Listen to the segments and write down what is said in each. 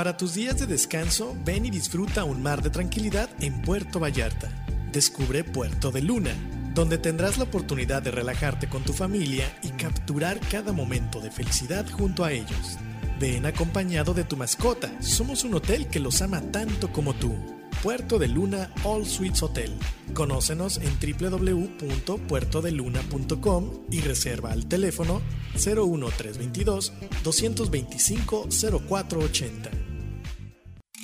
Para tus días de descanso, ven y disfruta un mar de tranquilidad en Puerto Vallarta. Descubre Puerto de Luna donde tendrás la oportunidad de relajarte con tu familia y capturar cada momento de felicidad junto a ellos. Ven acompañado de tu mascota, somos un hotel que los ama tanto como tú. Puerto de Luna All Suites Hotel. Conócenos en www.puertodeluna.com y reserva al teléfono 01322 225 0480.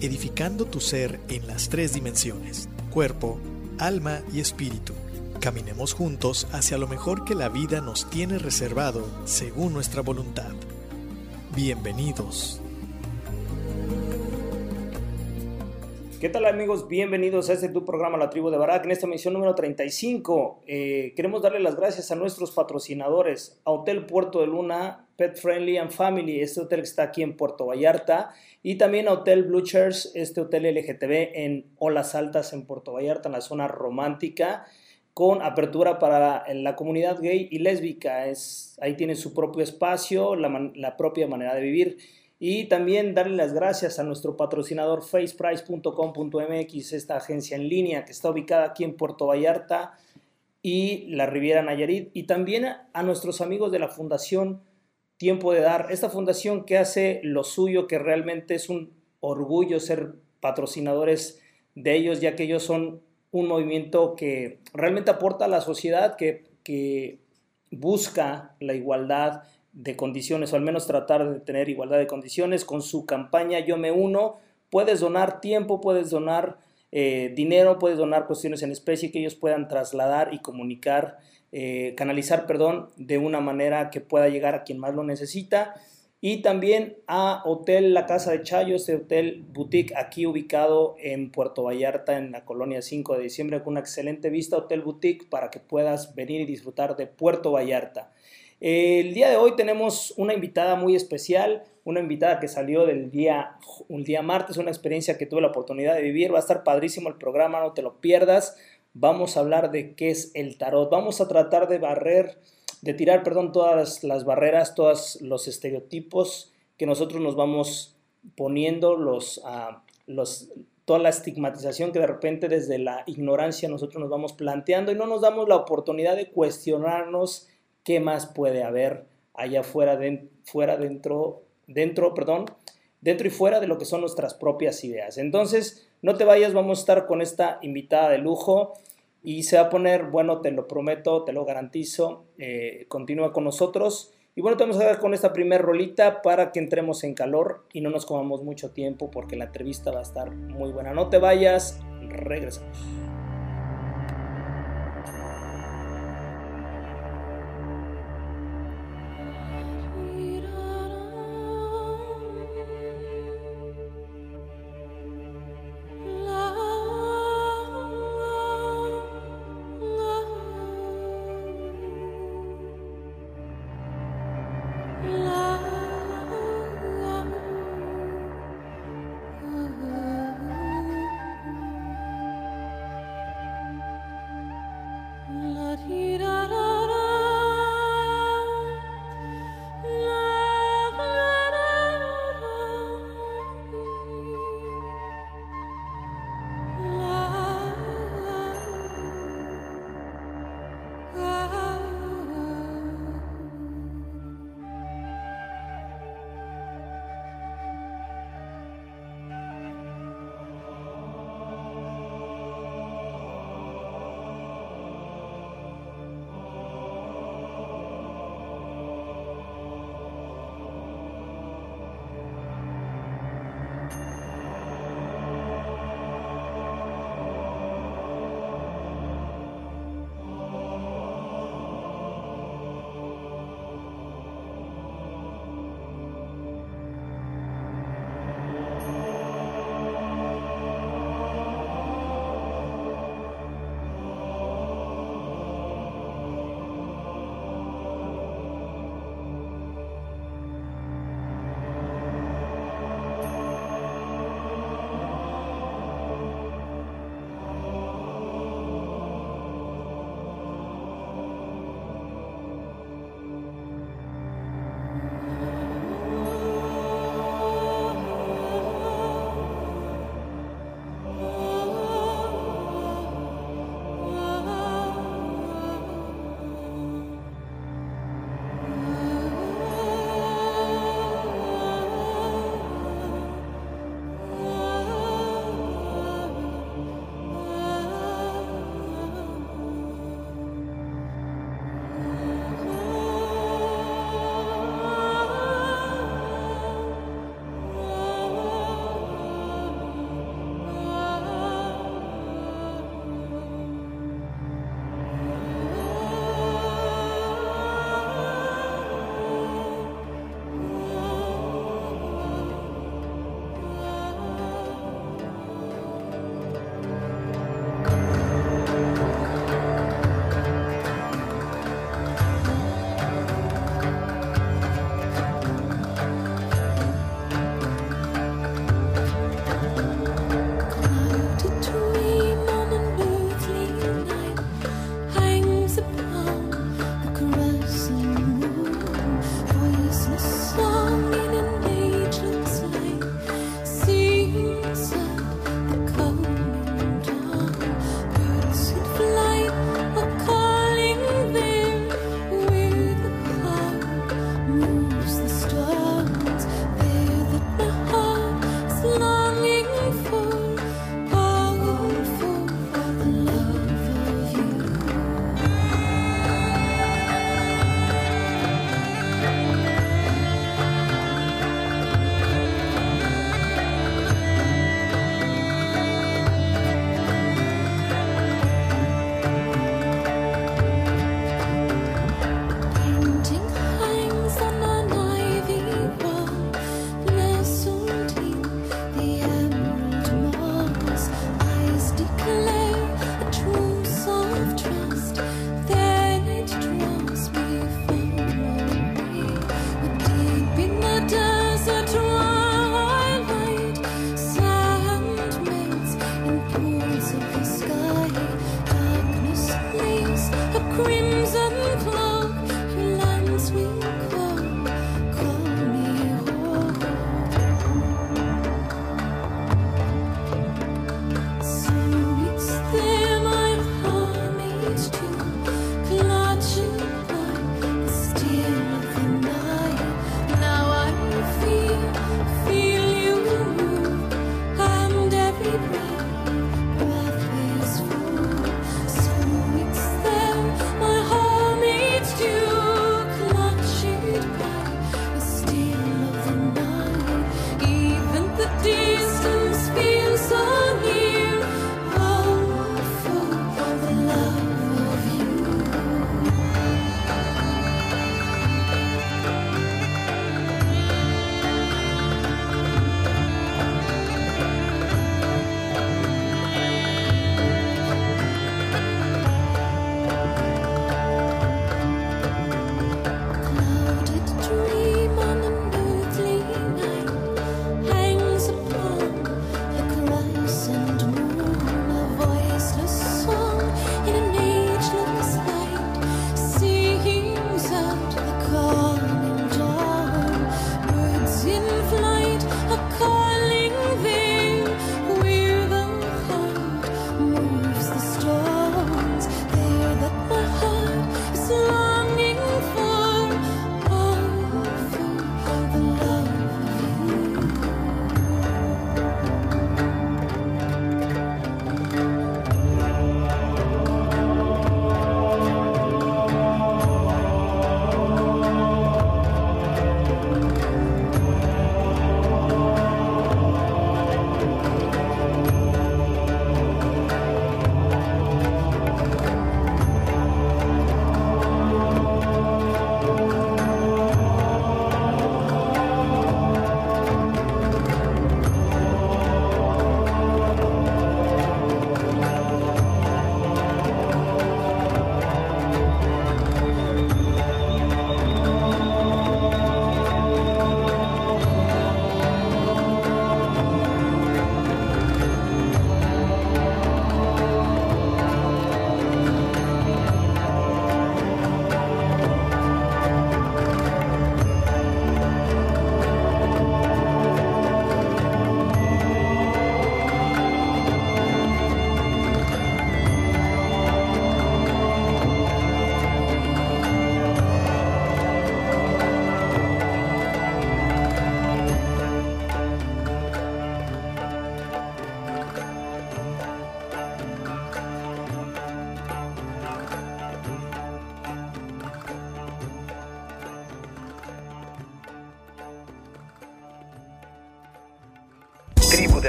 edificando tu ser en las tres dimensiones, cuerpo, alma y espíritu. Caminemos juntos hacia lo mejor que la vida nos tiene reservado según nuestra voluntad. Bienvenidos. ¿Qué tal amigos? Bienvenidos a este tu programa La Tribu de Barak en esta misión número 35. Eh, queremos darle las gracias a nuestros patrocinadores, a Hotel Puerto de Luna, Pet Friendly and Family, este hotel que está aquí en Puerto Vallarta, y también a Hotel Blue Chairs, este hotel LGTB en Olas Altas en Puerto Vallarta, en la zona romántica, con apertura para la, comunidad gay y lésbica. Es, ahí tiene su propio espacio, la, la propia manera de vivir. Y también darle las gracias a nuestro patrocinador faceprice.com.mx, esta agencia en línea que está ubicada aquí en Puerto Vallarta y la Riviera Nayarit. Y también a nuestros amigos de la Fundación Tiempo de Dar, esta fundación que hace lo suyo, que realmente es un orgullo ser patrocinadores de ellos, ya que ellos son un movimiento que realmente aporta a la sociedad, que, que busca la igualdad de condiciones, o al menos tratar de tener igualdad de condiciones. Con su campaña Yo me uno, puedes donar tiempo, puedes donar eh, dinero, puedes donar cuestiones en especie que ellos puedan trasladar y comunicar, eh, canalizar, perdón, de una manera que pueda llegar a quien más lo necesita. Y también a Hotel La Casa de Chayo, este hotel boutique aquí ubicado en Puerto Vallarta, en la colonia 5 de diciembre, con una excelente vista, Hotel Boutique, para que puedas venir y disfrutar de Puerto Vallarta. El día de hoy tenemos una invitada muy especial, una invitada que salió del día, un día martes, una experiencia que tuve la oportunidad de vivir. Va a estar padrísimo el programa, no te lo pierdas. Vamos a hablar de qué es el tarot. Vamos a tratar de barrer, de tirar, perdón, todas las barreras, todos los estereotipos que nosotros nos vamos poniendo, los, uh, los toda la estigmatización que de repente desde la ignorancia nosotros nos vamos planteando y no nos damos la oportunidad de cuestionarnos qué más puede haber allá afuera, fuera dentro, dentro, perdón, dentro y fuera de lo que son nuestras propias ideas. Entonces, no te vayas, vamos a estar con esta invitada de lujo y se va a poner, bueno, te lo prometo, te lo garantizo, eh, continúa con nosotros. Y bueno, te vamos a ver con esta primera rolita para que entremos en calor y no nos comamos mucho tiempo porque la entrevista va a estar muy buena. No te vayas, regresamos.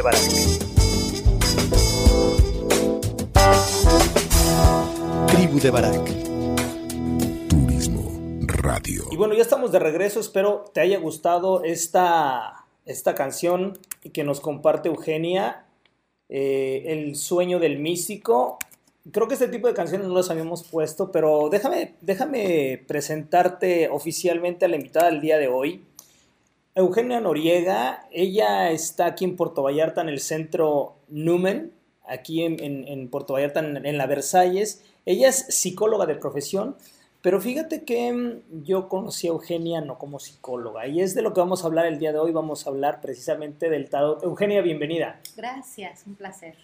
Barak. Tribu de Barak. Turismo Radio. Y bueno, ya estamos de regreso. Espero te haya gustado esta, esta canción que nos comparte Eugenia, eh, El sueño del místico. Creo que este tipo de canciones no las habíamos puesto, pero déjame, déjame presentarte oficialmente a la invitada del día de hoy. Eugenia Noriega, ella está aquí en Puerto Vallarta, en el centro Numen, aquí en, en- en Puerto Vallarta, en, en la Versalles. Ella es psicóloga de profesión, pero fíjate que mm, yo conocí a Eugenia no como psicóloga, y es de lo que vamos a hablar el día de hoy. Vamos a hablar precisamente del tarot. Eugenia, bienvenida. Gracias, un placer.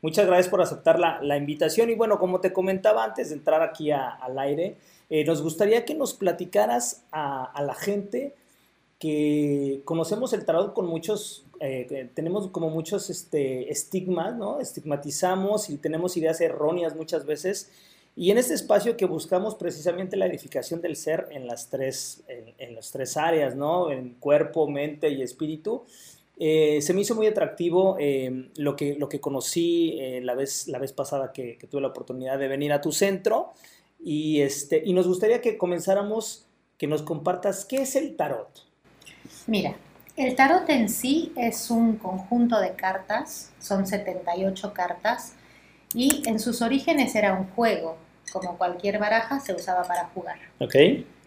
Muchas gracias por aceptar la, la invitación. Y bueno, como te comentaba antes de entrar aquí a- al aire, eh, nos gustaría que nos platicaras a, a la gente que conocemos el tarot con muchos, eh, tenemos como muchos este, estigmas, ¿no? Estigmatizamos y tenemos ideas erróneas muchas veces. Y en este espacio que buscamos precisamente la edificación del ser en las tres, en, en las tres áreas, ¿no? En cuerpo, mente y espíritu. Eh, se me hizo muy atractivo eh, lo, que, lo que conocí eh, la, vez, la vez pasada que, que tuve la oportunidad de venir a tu centro. Y, este, y nos gustaría que comenzáramos, que nos compartas qué es el tarot. Mira, el tarot en sí es un conjunto de cartas, son 78 cartas, y en sus orígenes era un juego. Como cualquier baraja, se usaba para jugar. ¿Ok?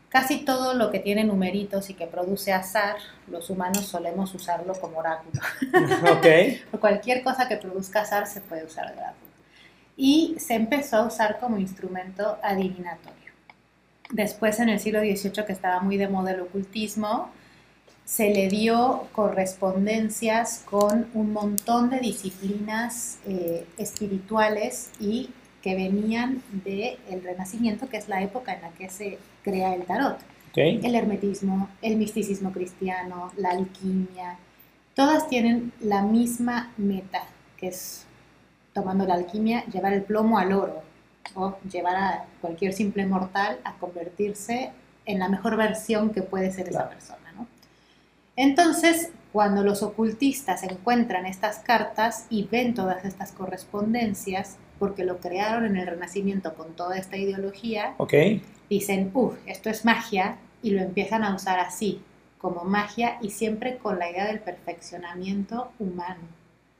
Casi todo lo que tiene numeritos y que produce azar, los humanos solemos usarlo como oráculo. ok. O cualquier cosa que produzca azar se puede usar de oráculo. Y se empezó a usar como instrumento adivinatorio. Después, en el siglo XVIII, que estaba muy de moda el ocultismo, se le dio correspondencias con un montón de disciplinas eh, espirituales y que venían del Renacimiento, que es la época en la que se crea el tarot Ok. el hermetismo, el misticismo cristiano, la alquimia, todas tienen la misma meta, que es, tomando la alquimia, llevar el plomo al oro o llevar a cualquier simple mortal a convertirse en la mejor versión que puede ser esa persona. Entonces, cuando los ocultistas encuentran estas cartas y ven todas estas correspondencias, porque lo crearon en el Renacimiento con toda esta ideología, dicen, uff, esto es magia, y lo empiezan a usar así, como magia y siempre con la idea del perfeccionamiento humano,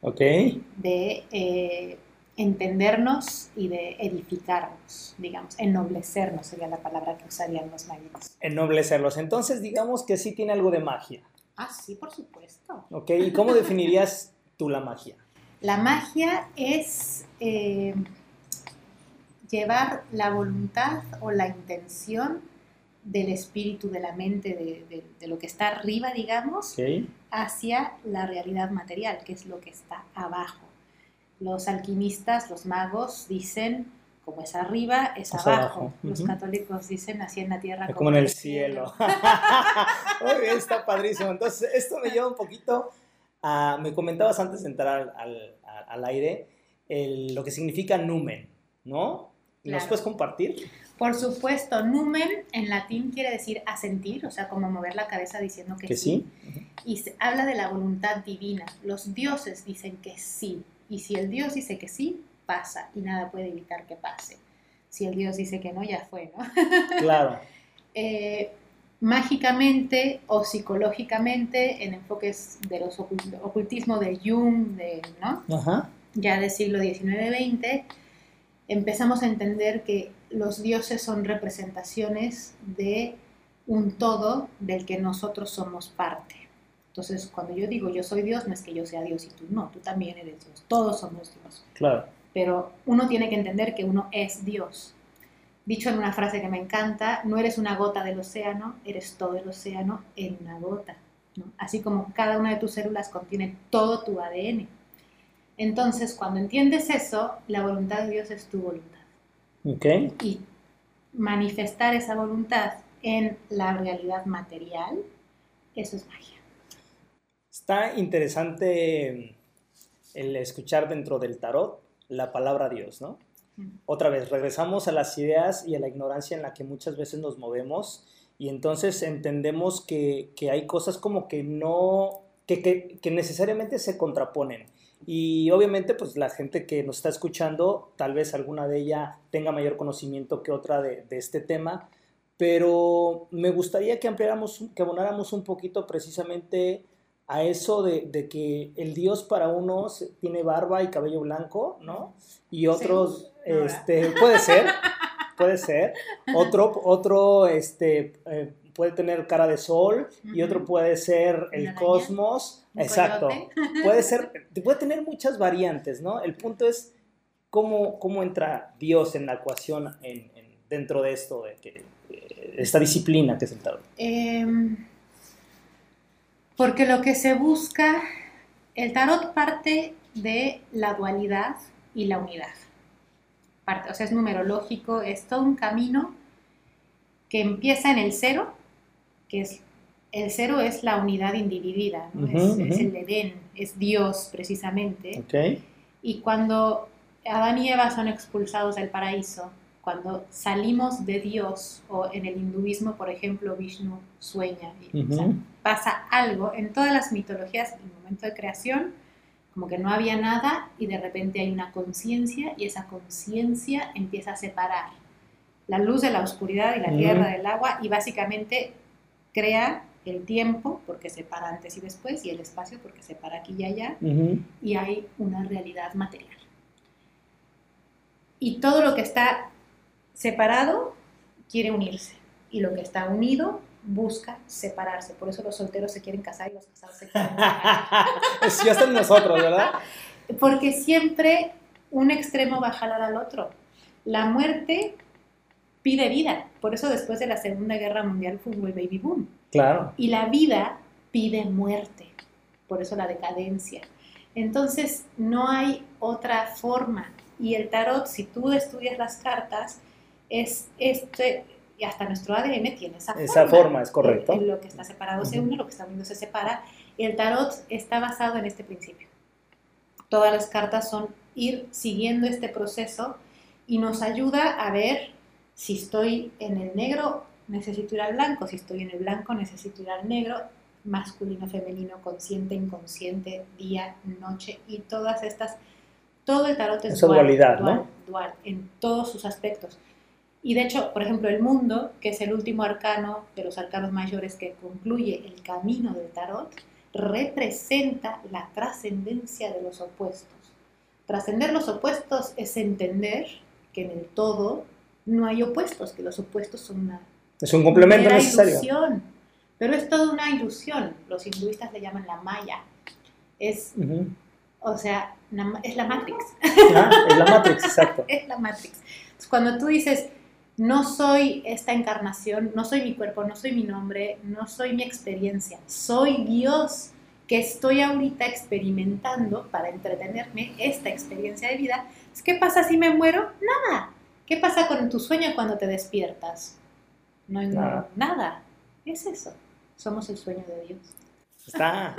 Ok. de eh, entendernos y de edificarnos, digamos, ennoblecernos sería la palabra que usarían los mayas. Ennoblecerlos. Entonces, digamos que sí tiene algo de magia. Ah, sí, por supuesto. Ok. ¿Y cómo definirías tú la magia? La magia es eh, llevar la voluntad o la intención del espíritu, de la mente, de, de- de lo que está arriba, digamos, hacia la realidad material, que es lo que está abajo. Los alquimistas, los magos dicen, como es arriba, es, Es abajo. abajo, Los católicos dicen, así en la tierra Como en el cielo. Muy bien, está padrísimo. Entonces, esto me lleva un poquito a. Me comentabas antes de entrar al, al- al aire el- lo que significa numen, ¿no? ¿Nos Claro. puedes compartir? Por supuesto, numen en latín quiere decir asentir, o sea, como mover la cabeza diciendo que, Que sí. Y se habla de la voluntad divina. Los dioses dicen que sí. Y si el dios dice que sí, pasa. Y nada puede evitar que pase. Si el dios dice que no, ya fue, ¿no? Claro. Eh, mágicamente o psicológicamente, en enfoques de los ocult- ocultismo de Jung, de, ¿no? Ajá. ya del siglo XIX-XX, empezamos a entender que los dioses son representaciones de un todo del que nosotros somos parte. Entonces, cuando yo digo yo soy Dios, no es que yo sea Dios y tú no, tú también eres Dios, todos somos Dios. Claro. Pero uno tiene que entender que uno es Dios. Dicho en una frase que me encanta, no eres una gota del océano, eres todo el océano en una gota. ¿no? Así como cada una de tus células contiene todo tu ADN. Entonces, cuando entiendes eso, la voluntad de Dios es tu voluntad. Ok. Y manifestar esa voluntad en la realidad material, eso es magia. Está interesante el escuchar dentro del tarot la palabra Dios, ¿no? Otra vez, regresamos a las ideas y a la ignorancia en la que muchas veces nos movemos y entonces entendemos que, que hay cosas como que no que, que, que necesariamente se contraponen. Y obviamente, pues la gente que nos está escuchando, tal vez alguna de ella tenga mayor conocimiento que otra de, de este tema, pero me gustaría que ampliáramos, que abonáramos un poquito precisamente a eso de, de que el Dios para unos tiene barba y cabello blanco, ¿no? Y otros, Sí. Este, puede ser, puede ser. Otro, otro, este, eh, puede tener cara de sol y otro puede ser el cosmos. Exacto. coyote. Puede ser, puede tener muchas variantes, ¿no? El punto es cómo, cómo entra Dios en la ecuación en- en- dentro de esto, de que, eh, esta disciplina que es el tarot. Em, porque lo que se busca, el tarot parte de la dualidad y la unidad. Parte, o sea, es numerológico, es todo un camino que empieza en el cero, que es el cero es la unidad individida, es, es el Edén, es Dios precisamente. ¿Ok? Y cuando Adán y Eva son expulsados del paraíso, cuando salimos de Dios, o en el hinduismo, por ejemplo, Vishnu sueña, y, o sea, pasa algo, en todas las mitologías, en el momento de creación, como que no había nada y de repente hay una conciencia y esa conciencia empieza a separar la luz de la oscuridad y la tierra del agua y básicamente crea el tiempo porque separa antes y después y el espacio porque separa aquí y allá Ujú. y hay una realidad material. Y todo lo que está separado quiere unirse y lo que está unido busca separarse. Por eso los solteros se quieren casar y los casados se quieren separar. Sí, ya están nosotros, ¿verdad? Porque siempre un extremo va a jalar al otro. La muerte pide vida. Por eso después de la Segunda Guerra Mundial fue el baby boom. Claro. Y la vida pide muerte, por eso la decadencia. Entonces, no hay otra forma. Y el tarot, si tú estudias las cartas, es este, y hasta nuestro ADN tiene esa forma. Esa forma, es correcto. Lo que está separado se une, lo que está unido se separa. Y el tarot está basado en este principio. Todas las cartas son ir siguiendo este proceso y nos ayuda a ver si estoy en el negro, necesito ir al blanco, si estoy en el blanco, necesito ir al negro, masculino, femenino, consciente, inconsciente, día, noche y todas estas, todo el tarot es dual, dualidad, dual, en todos sus aspectos. Y de hecho, por ejemplo, el mundo, que es el último arcano de los arcanos mayores que concluye el camino del tarot, representa la trascendencia de los opuestos. Trascender los opuestos es entender que en el todo no hay opuestos, que los opuestos son una Es un complemento necesario. ilusión. Pero es toda una ilusión. Los hinduistas le llaman la maya. Es, Ujú. o sea, es la Matrix. Ah, es la Matrix, exacto. es la Matrix. Entonces, cuando tú dices, no soy esta encarnación, no soy mi cuerpo, no soy mi nombre, no soy mi experiencia, soy Dios que estoy ahorita experimentando para entretenerme esta experiencia de vida. ¿Qué pasa si me muero? Nada. ¿Qué pasa con tu sueño cuando te despiertas? No hay Nada. nada. Es eso. Somos el sueño de Dios. Está,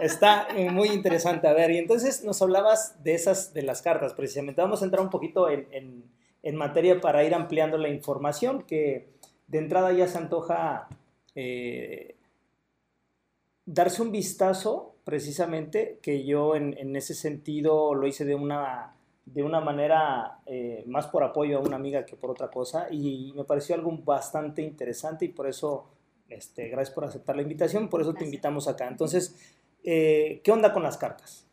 está muy interesante. A ver, y entonces nos hablabas de esas, de las cartas, precisamente. Vamos a entrar un poquito en, en- en materia para ir ampliando la información, que de entrada ya se antoja eh, darse un vistazo, precisamente, que yo en, en ese sentido lo hice de una, de una manera eh, más por apoyo a una amiga que por otra cosa, y me pareció algo bastante interesante y por eso este, gracias por aceptar la invitación, por eso te invitamos acá. Entonces, eh, ¿qué onda con las cartas?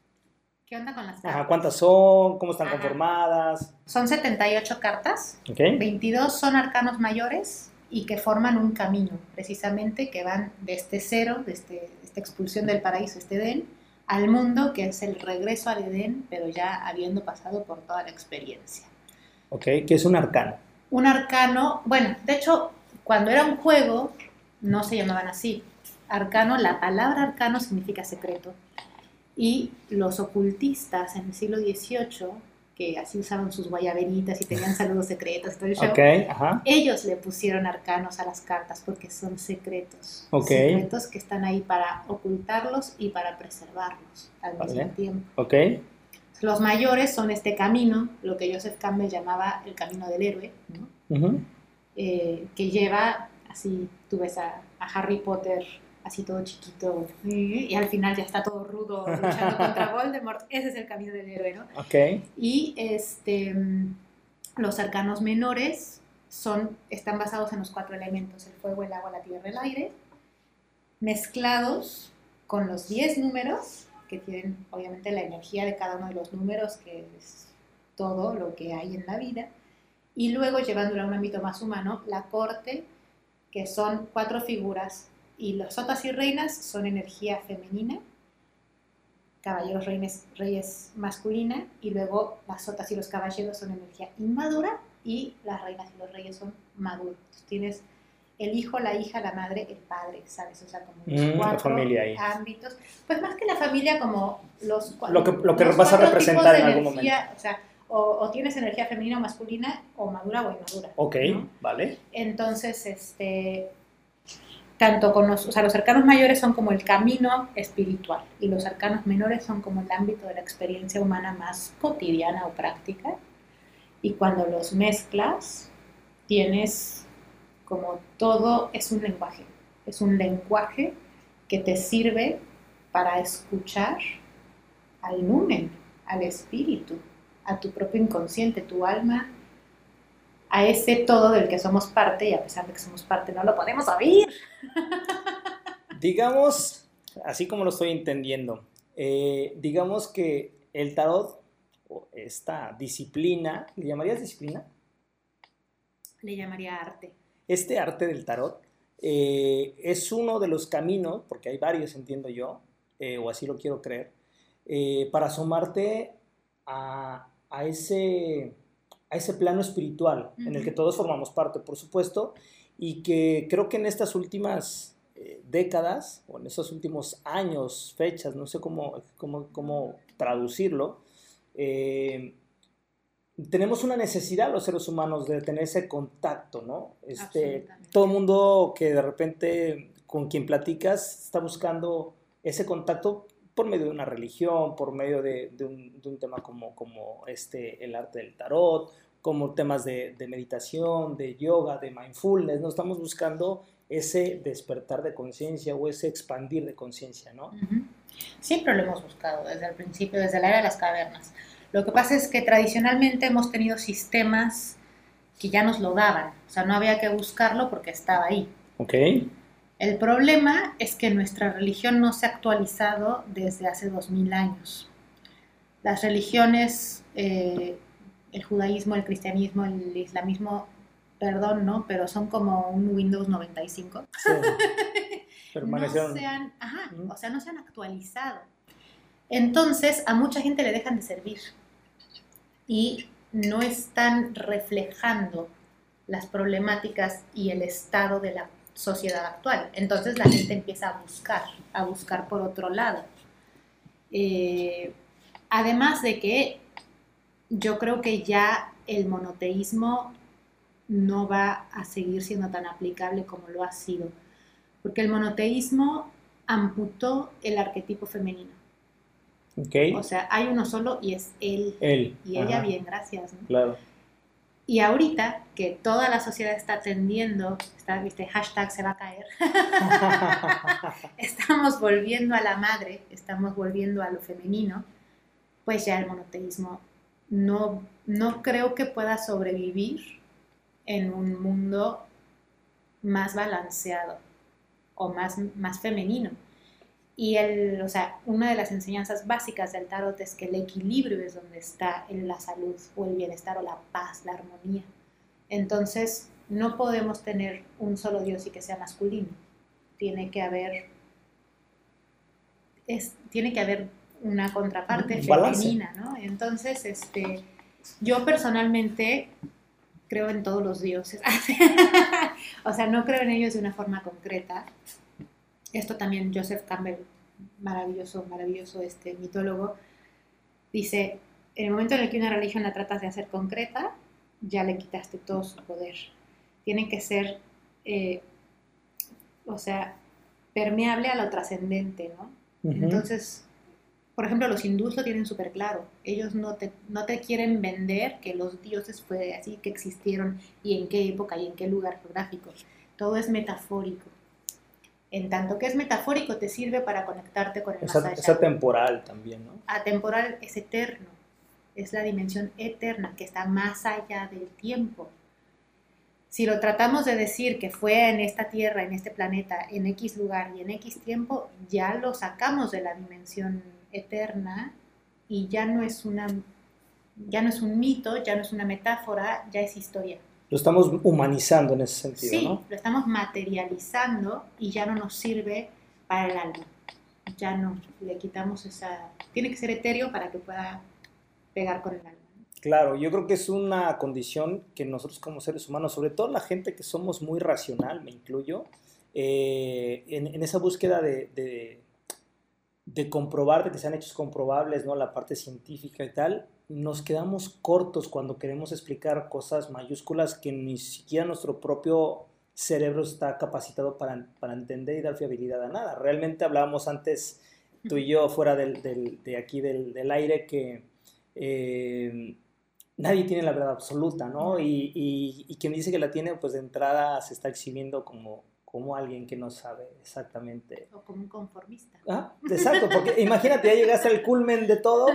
¿Qué onda con las cartas? Ajá, ¿Cuántas son? ¿Cómo están Ajá. conformadas? Son 78 cartas. ¿Ok? 22 son arcanos mayores y que forman un camino, precisamente, que van de este cero, de, este, esta expulsión del paraíso, este Edén, al mundo, que es el regreso al Edén, pero ya habiendo pasado por toda la experiencia. ¿Ok? ¿Qué es un arcano? Un arcano, bueno, de hecho, cuando era un juego, no se llamaban así. Arcano, la palabra arcano significa secreto. Y los ocultistas en el siglo XVIII, que así usaban sus guayaberitas y tenían saludos secretos todo el show, ¿Ok? Ajá. ellos le pusieron arcanos a las cartas porque son secretos. Ok. Secretos que están ahí para ocultarlos y para preservarlos al mismo Vale. tiempo. Los mayores son este camino, lo que Joseph Campbell llamaba el camino del héroe, ¿no? Ujú. Eh, que lleva, así tú ves a, a Harry Potter así todo chiquito, y, al final ya está todo rudo luchando contra Voldemort. Ese es el camino del héroe, ¿no? Ok. Y este, los arcanos menores son, están basados en los cuatro elementos, el fuego, el agua, la tierra, el aire, mezclados con los 10 números, que tienen obviamente la energía de cada uno de los números, que es todo lo que hay en la vida, y luego llevándolo a un ámbito más humano, la corte, que son cuatro figuras, y los sotas y reinas son energía femenina, caballeros reyes, reyes masculina, y luego las sotas y los caballeros son energía inmadura, y las reinas y los reyes son maduros. Entonces, tienes el hijo, la hija, la madre, el padre, ¿sabes? O sea, como los Mm, la cuatro familia ahí. ámbitos. Pues más que la familia, como los Lo que- lo que vas a representar en algún energía, O sea, o, o tienes energía femenina o masculina, o madura o inmadura. Ok, ¿no? vale. Entonces, este, tanto con los, o sea, los arcanos mayores son como el camino espiritual y los arcanos menores son como el ámbito de la experiencia humana más cotidiana o práctica. Y cuando los mezclas, tienes como todo, es un lenguaje, es un lenguaje que te sirve para escuchar al numen, al espíritu, a tu propio inconsciente, tu alma, a ese todo del que somos parte y a pesar de que somos parte no lo podemos oír. Digamos, así como lo estoy entendiendo, eh, digamos que el tarot, o esta disciplina, ¿le llamarías disciplina? Le llamaría arte. Este arte del tarot eh, es uno de los caminos, porque hay varios, entiendo yo, eh, o así lo quiero creer, para asomarte a, a ese, a ese plano espiritual en el que todos formamos parte, por supuesto, y que creo que en estas últimas eh, décadas, o en estos últimos años, fechas, no sé cómo, cómo, cómo traducirlo, eh, tenemos una necesidad los seres humanos de tener ese contacto, ¿no? Este, todo el mundo que de repente con quien platicas está buscando ese contacto por medio de una religión, por medio de, de un, de un tema como, como este, el arte del tarot, como temas de, de meditación, de yoga, de mindfulness, ¿no? Estamos buscando ese despertar de conciencia o ese expandir de conciencia, ¿no? Siempre lo hemos buscado desde el principio, desde la era de las cavernas. Lo que pasa es que tradicionalmente hemos tenido sistemas que ya nos lo daban, o sea, no había que buscarlo porque estaba ahí. Ok. El problema es que nuestra religión no se ha actualizado desde hace 2000 años. Las religiones, eh, el judaísmo, el cristianismo, el islamismo, perdón, ¿no? Pero son como un Windows 95. Sí. Permanecieron. no o sea, no se han actualizado. Entonces, a mucha gente le dejan de servir y no están reflejando las problemáticas y el estado de la sociedad actual. Entonces la gente empieza a buscar, a buscar por otro lado. Eh, además de que yo creo que ya el monoteísmo no va a seguir siendo tan aplicable como lo ha sido, porque el monoteísmo amputó el arquetipo femenino. Ok. O sea, hay uno solo y es él. Él. Y ella bien, gracias. ¿no? Claro. Y ahorita que toda la sociedad está tendiendo, está, viste, hashtag se va a caer, estamos volviendo a la madre, estamos volviendo a lo femenino, pues ya el monoteísmo no, no creo que pueda sobrevivir en un mundo más balanceado o más, más femenino. Y el, o sea, una de las enseñanzas básicas del tarot es que el equilibrio es donde está en la salud o el bienestar o la paz, la armonía. Entonces, no podemos tener un solo Dios y que sea masculino. Tiene que haber, es, tiene que haber una contraparte femenina, ¿no? Entonces, este, yo personalmente creo en todos los dioses. o sea, no creo en ellos de una forma concreta. Esto también Joseph Campbell, maravilloso, maravilloso este mitólogo, dice, en el momento en el que una religión la tratas de hacer concreta, ya le quitaste todo su poder. Tiene que ser, eh, o sea, permeable a lo trascendente, ¿no? Entonces, por ejemplo, los hindús lo tienen súper claro. Ellos no te, no te quieren vender que los dioses fue así, que existieron y en qué época y en qué lugar geográfico. Todo es metafórico. En tanto que es metafórico, te sirve para conectarte con el Esa, más allá. esa temporal también, ¿no? Atemporal es eterno, es la dimensión eterna que está más allá del tiempo. Si lo tratamos de decir que fue en esta Tierra, en este planeta, en X lugar y en X tiempo, ya lo sacamos de la dimensión eterna y ya no es una ya no es un mito, ya no es una metáfora, ya es historia. Lo estamos humanizando en ese sentido, Sí, ¿no? lo estamos materializando y ya no nos sirve para el alma. Ya no, le quitamos esa... Tiene que ser etéreo para que pueda pegar con el alma. Claro, yo creo que es una condición que nosotros como seres humanos, sobre todo la gente que somos muy racional, me incluyo, eh, en, en esa búsqueda de, de, de comprobar, de que sean hechos comprobables, ¿no? La parte científica y tal, nos quedamos cortos cuando queremos explicar cosas mayúsculas que ni siquiera nuestro propio cerebro está capacitado para, para entender y dar fiabilidad a nada. Realmente hablábamos antes, tú y yo, fuera del, del- de aquí del, del aire, que eh, nadie tiene la verdad absoluta, ¿no? Y, y- y quien dice que la tiene, pues de entrada se está exhibiendo como, como alguien que no sabe exactamente. O como un conformista. Ah, exacto, porque imagínate, ya llegaste al culmen de todo,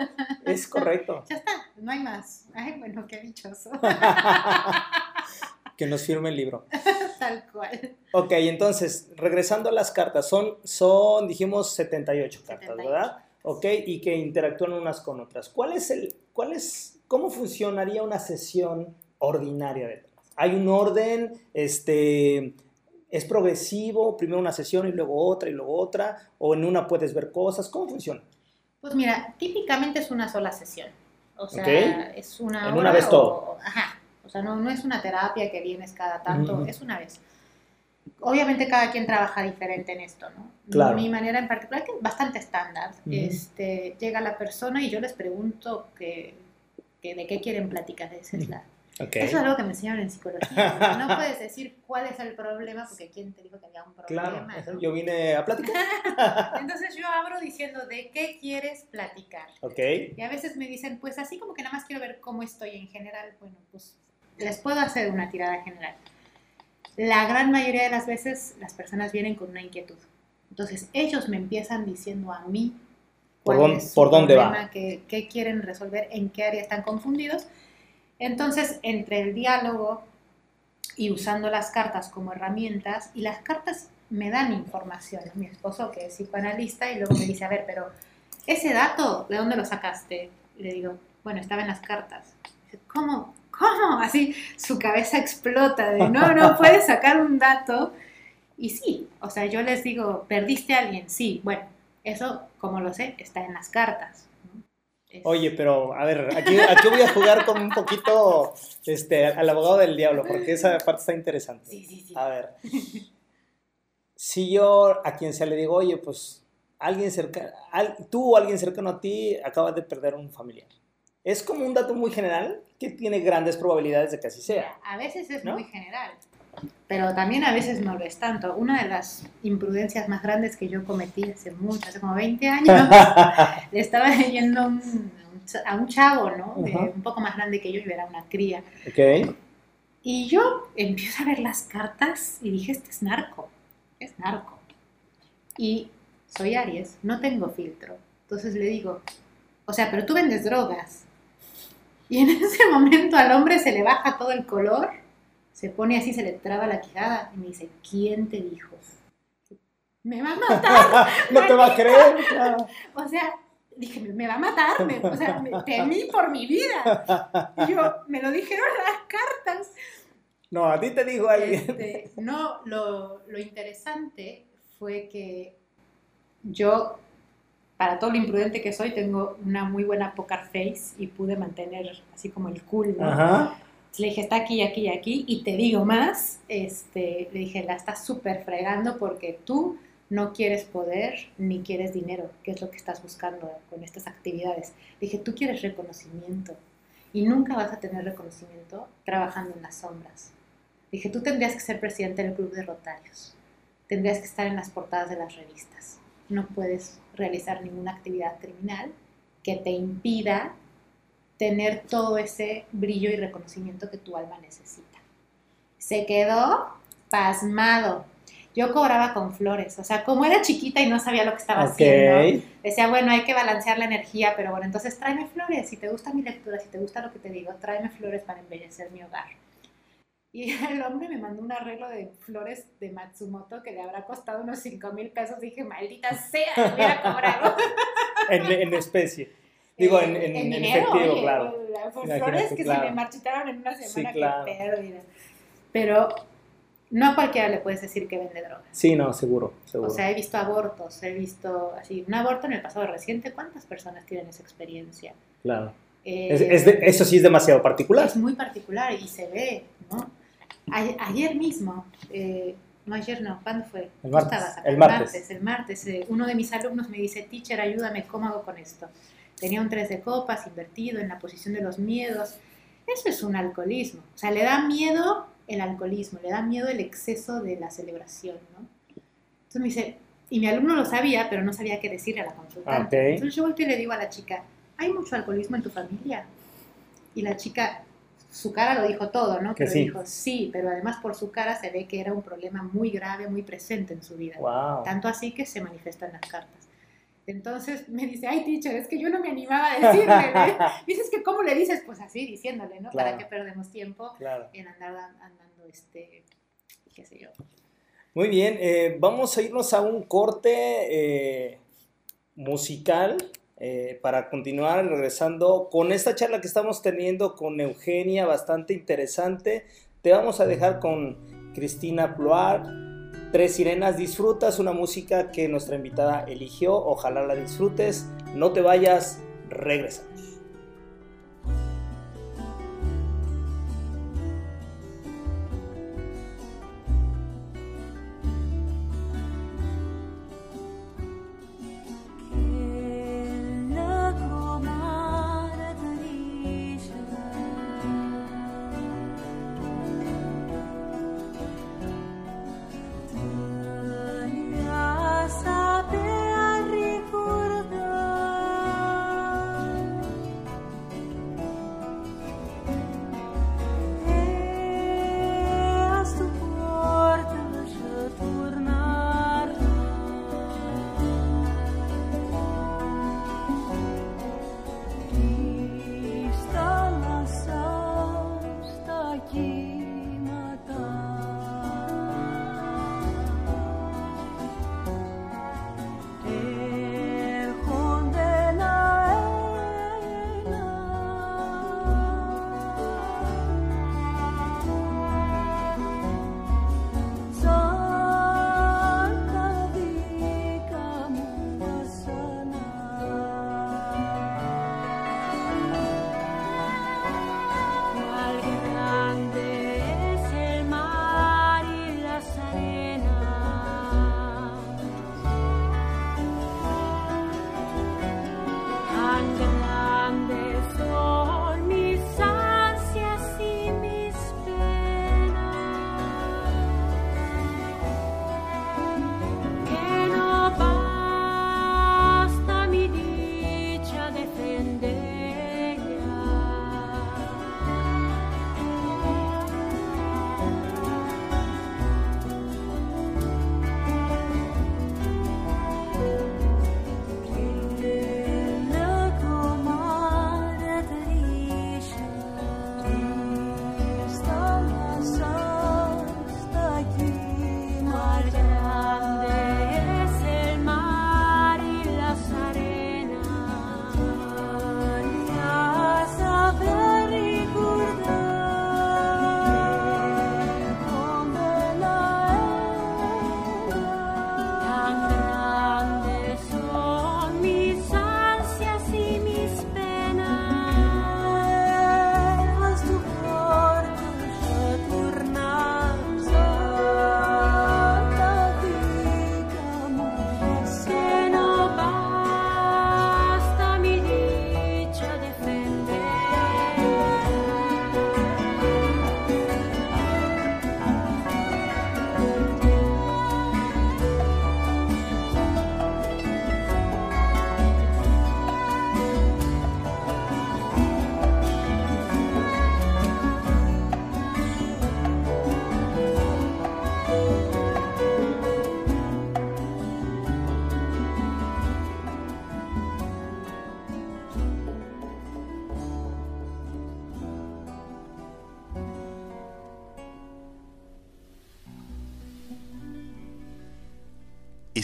es correcto. Ya está, no hay más. Ay, bueno, qué dichoso. que nos firme el libro. Tal cual. Ok, entonces, regresando a las cartas, son, son dijimos, 78 cartas, 78. ¿verdad? Ok, y que interactúan unas con otras. ¿Cuál es el, cuál es, cómo funcionaría una sesión ordinaria de? ¿Hay un orden, este, es progresivo, primero una sesión y luego otra y luego otra, o en una puedes ver cosas? ¿Cómo funciona? Pues mira, típicamente es una sola sesión. O sea, es una En hora una vez o- todo. Ajá. O sea, no, no es una terapia que vienes cada tanto, es una vez. Obviamente cada quien trabaja diferente en esto, ¿no? Claro. Mi manera en particular, que es bastante estándar, este, llega la persona y yo les pregunto que, que de qué quieren platicar. Esa es la, Ok. Eso es algo que me enseñaron en psicología. No puedes decir cuál es el problema porque quién te dijo que había un Claro, problema. ¿no? yo vine a platicar. Entonces yo abro diciendo de qué quieres platicar. Ok. Y a veces me dicen, pues así como que nada más quiero ver cómo estoy en general. Bueno, pues les puedo hacer una tirada general. La gran mayoría de las veces las personas vienen con una inquietud. Entonces ellos me empiezan diciendo a mí ¿Por cuál dónde- es su por dónde va? problema, qué, qué quieren resolver, en qué área están confundidos. Entonces, entre el diálogo y usando las cartas como herramientas, y las cartas me dan información. Mi esposo, que es psicoanalista, y luego me dice, a ver, pero ese dato, ¿de dónde lo sacaste? Y le digo, bueno, estaba en las cartas. ¿cómo? ¿Cómo? Así su cabeza explota de, no, no puedes sacar un dato. Y sí, o sea, yo les digo, ¿perdiste a alguien? Sí, bueno, eso, como lo sé, está en las cartas. Oye, pero a ver, aquí, aquí voy a jugar con un poquito este, al abogado del diablo, porque esa parte está interesante. Sí, sí, sí. A ver, si yo a quien sea le digo, oye, pues alguien cercano, tú o alguien cercano a ti acabas de perder un familiar. Es como un dato muy general que tiene grandes probabilidades de que así sea. A veces es ¿No? muy general, pero también a veces no lo es tanto. Una de las imprudencias más grandes que yo cometí hace mucho, hace como 20 años, le estaba leyendo a un, a un chavo, ¿no? De- Ajá. un poco más grande que yo, y era una cría. Ok. Y yo empiezo a ver las cartas y dije, este es narco, es narco. Y soy Aries, no tengo filtro. Entonces le digo, o sea, pero tú vendes drogas. Y en ese momento al hombre se le baja todo el color, se pone así, se le traba la quijada y me dice, ¿quién te dijo? Me va a matar. no te va a creer. claro. O sea, dije, me va a matar, me- o sea, me temí por mi vida. Y yo, me lo dijeron las cartas. No, a ti te dijo alguien. Este, no, lo, lo interesante fue que yo, para todo lo imprudente que soy, tengo una muy buena poker face y pude mantener así como el cool, ¿no? Ajá. Le dije, está aquí, aquí aquí, y te digo más, este, le dije, la estás súper fregando porque tú no quieres poder ni quieres dinero, que es lo que estás buscando con estas actividades. Le dije, tú quieres reconocimiento y nunca vas a tener reconocimiento trabajando en las sombras. Le dije, tú tendrías que ser presidente del club de Rotarios, tendrías que estar en las portadas de las revistas, no puedes realizar ninguna actividad criminal que te impida tener todo ese brillo y reconocimiento que tu alma necesita. Se quedó pasmado. Yo cobraba con flores, o sea, como era chiquita y no sabía lo que estaba Ok. haciendo, decía, bueno, hay que balancear la energía, pero bueno, entonces tráeme flores, si te gusta mi lectura, si te gusta lo que te digo, tráeme flores para embellecer mi hogar. Y el hombre me mandó un arreglo de flores de Matsumoto que le habrá costado unos 5 mil pesos. Dije, maldita sea, me hubiera cobrado. En, en especie. Digo, en, Eh, en, en dinero, efectivo, oye, claro. Por Imagínate, flores que claro. se me marchitaron en una semana, Sí, claro. qué pérdida. Pero no a cualquiera le puedes decir que vende drogas. Sí, no, seguro, seguro. O sea, he visto abortos, he visto así, un aborto en el pasado reciente, ¿cuántas personas tienen esa experiencia? claro. Eh, Es- es de- eso sí es demasiado particular. es muy particular y se ve, ¿no? A- ayer mismo, eh, no ayer no, ¿cuándo fue? El martes, acá, el martes. El martes, eh, uno de mis alumnos me dice, teacher, ayúdame, ¿cómo hago con esto? Tenía un 3 de copas invertido en la posición de los miedos. Eso es un alcoholismo. O sea, le da miedo el alcoholismo, le da miedo el exceso de la celebración, ¿no? Entonces me dice, y mi alumno lo sabía, pero no sabía qué decirle a la consultante. Ok. Entonces yo volteo y le digo a la chica, ¿hay mucho alcoholismo en tu familia? Y la chica, su cara lo dijo todo, ¿no? Que Pero sí. dijo, sí, pero además por su cara se ve que era un problema muy grave, muy presente en su vida. Wow. Tanto así que se manifiesta en las cartas. Entonces me dice, ay, teacher, es que yo no me animaba a decirle. ¿eh?". Dices que, ¿cómo le dices? Pues así, diciéndole, ¿no? Claro. ¿Para qué perdemos tiempo Claro. en andar dan- andando, este, qué sé yo? Muy bien, eh, vamos a irnos a un corte eh, musical para continuar regresando con esta charla que estamos teniendo con Eugenia, bastante interesante. Te vamos a dejar con Cristina Ploar, Tres Sirenas. Disfrutas una música que nuestra invitada eligió, ojalá la disfrutes. No te vayas, regresamos.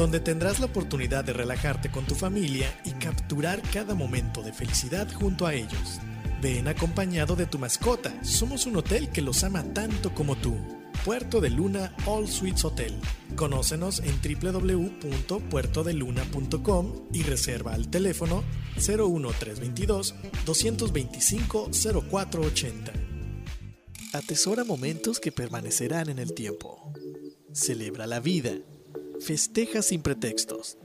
donde tendrás la oportunidad de relajarte con tu familia y capturar cada momento de felicidad junto a ellos. Ven acompañado de tu mascota, somos un hotel que los ama tanto como tú. Puerto de Luna All Suites Hotel. Conócenos en www.puertodeluna.com y reserva al teléfono 01322 225 0480. Atesora momentos que permanecerán en el tiempo. Celebra la vida Festeja sin pretextos.